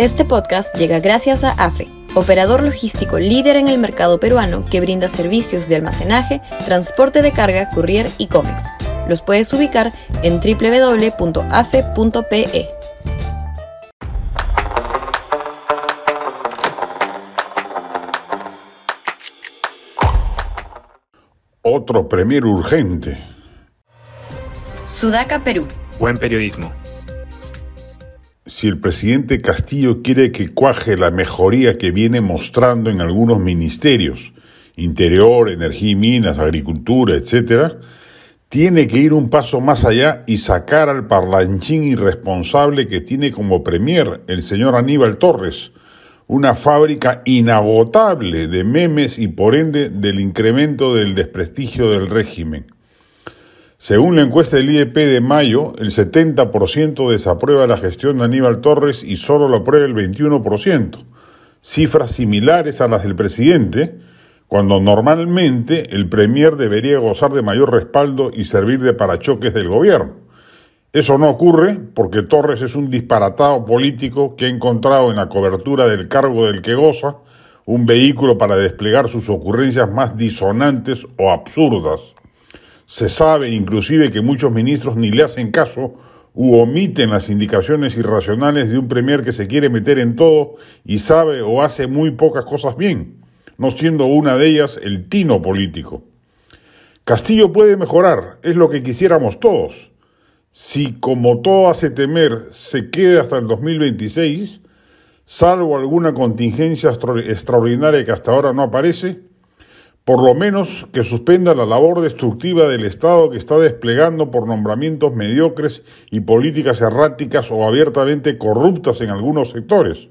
Este podcast llega gracias a AFE, operador logístico líder en el mercado peruano que brinda servicios de almacenaje, transporte de carga, courier y cómics. Los puedes ubicar en www.afe.pe. Otro premier urgente. Sudaca, Perú. Buen periodismo si el presidente Castillo quiere que cuaje la mejoría que viene mostrando en algunos ministerios, Interior, Energía y Minas, Agricultura, etc., tiene que ir un paso más allá y sacar al parlanchín irresponsable que tiene como premier el señor Aníbal Torres, una fábrica inagotable de memes y por ende del incremento del desprestigio del régimen. Según la encuesta del IEP de mayo, el 70% desaprueba la gestión de Aníbal Torres y solo lo aprueba el 21%, cifras similares a las del presidente, cuando normalmente el Premier debería gozar de mayor respaldo y servir de parachoques del gobierno. Eso no ocurre porque Torres es un disparatado político que ha encontrado en la cobertura del cargo del que goza un vehículo para desplegar sus ocurrencias más disonantes o absurdas. Se sabe inclusive que muchos ministros ni le hacen caso u omiten las indicaciones irracionales de un premier que se quiere meter en todo y sabe o hace muy pocas cosas bien, no siendo una de ellas el tino político. Castillo puede mejorar, es lo que quisiéramos todos. Si, como todo hace temer, se quede hasta el 2026, salvo alguna contingencia extraordinaria que hasta ahora no aparece, por lo menos que suspenda la labor destructiva del Estado que está desplegando por nombramientos mediocres y políticas erráticas o abiertamente corruptas en algunos sectores.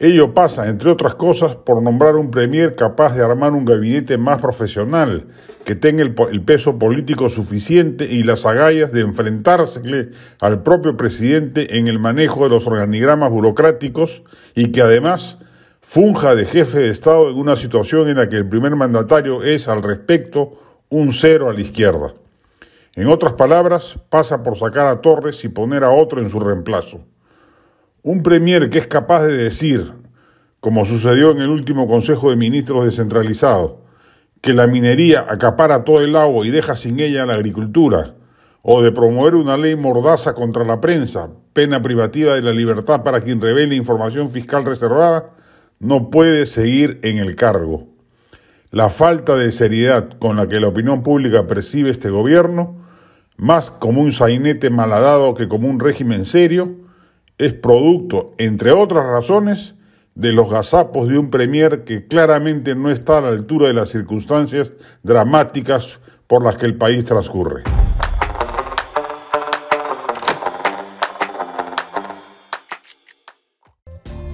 Ello pasa, entre otras cosas, por nombrar un premier capaz de armar un gabinete más profesional, que tenga el, peso político suficiente y las agallas de enfrentarse al propio presidente en el manejo de los organigramas burocráticos y que además funja de jefe de Estado en una situación en la que el primer mandatario es al respecto un cero a la izquierda. En otras palabras, pasa por sacar a Torres y poner a otro en su reemplazo. Un premier que es capaz de decir, como sucedió en el último Consejo de Ministros descentralizado, que la minería acapara todo el agua y deja sin ella la agricultura, o de promover una ley mordaza contra la prensa, pena privativa de la libertad para quien revele información fiscal reservada, no puede seguir en el cargo. La falta de seriedad con la que la opinión pública percibe este gobierno, más como un sainete malhadado que como un régimen serio, es producto, entre otras razones, de los gazapos de un premier que claramente no está a la altura de las circunstancias dramáticas por las que el país transcurre.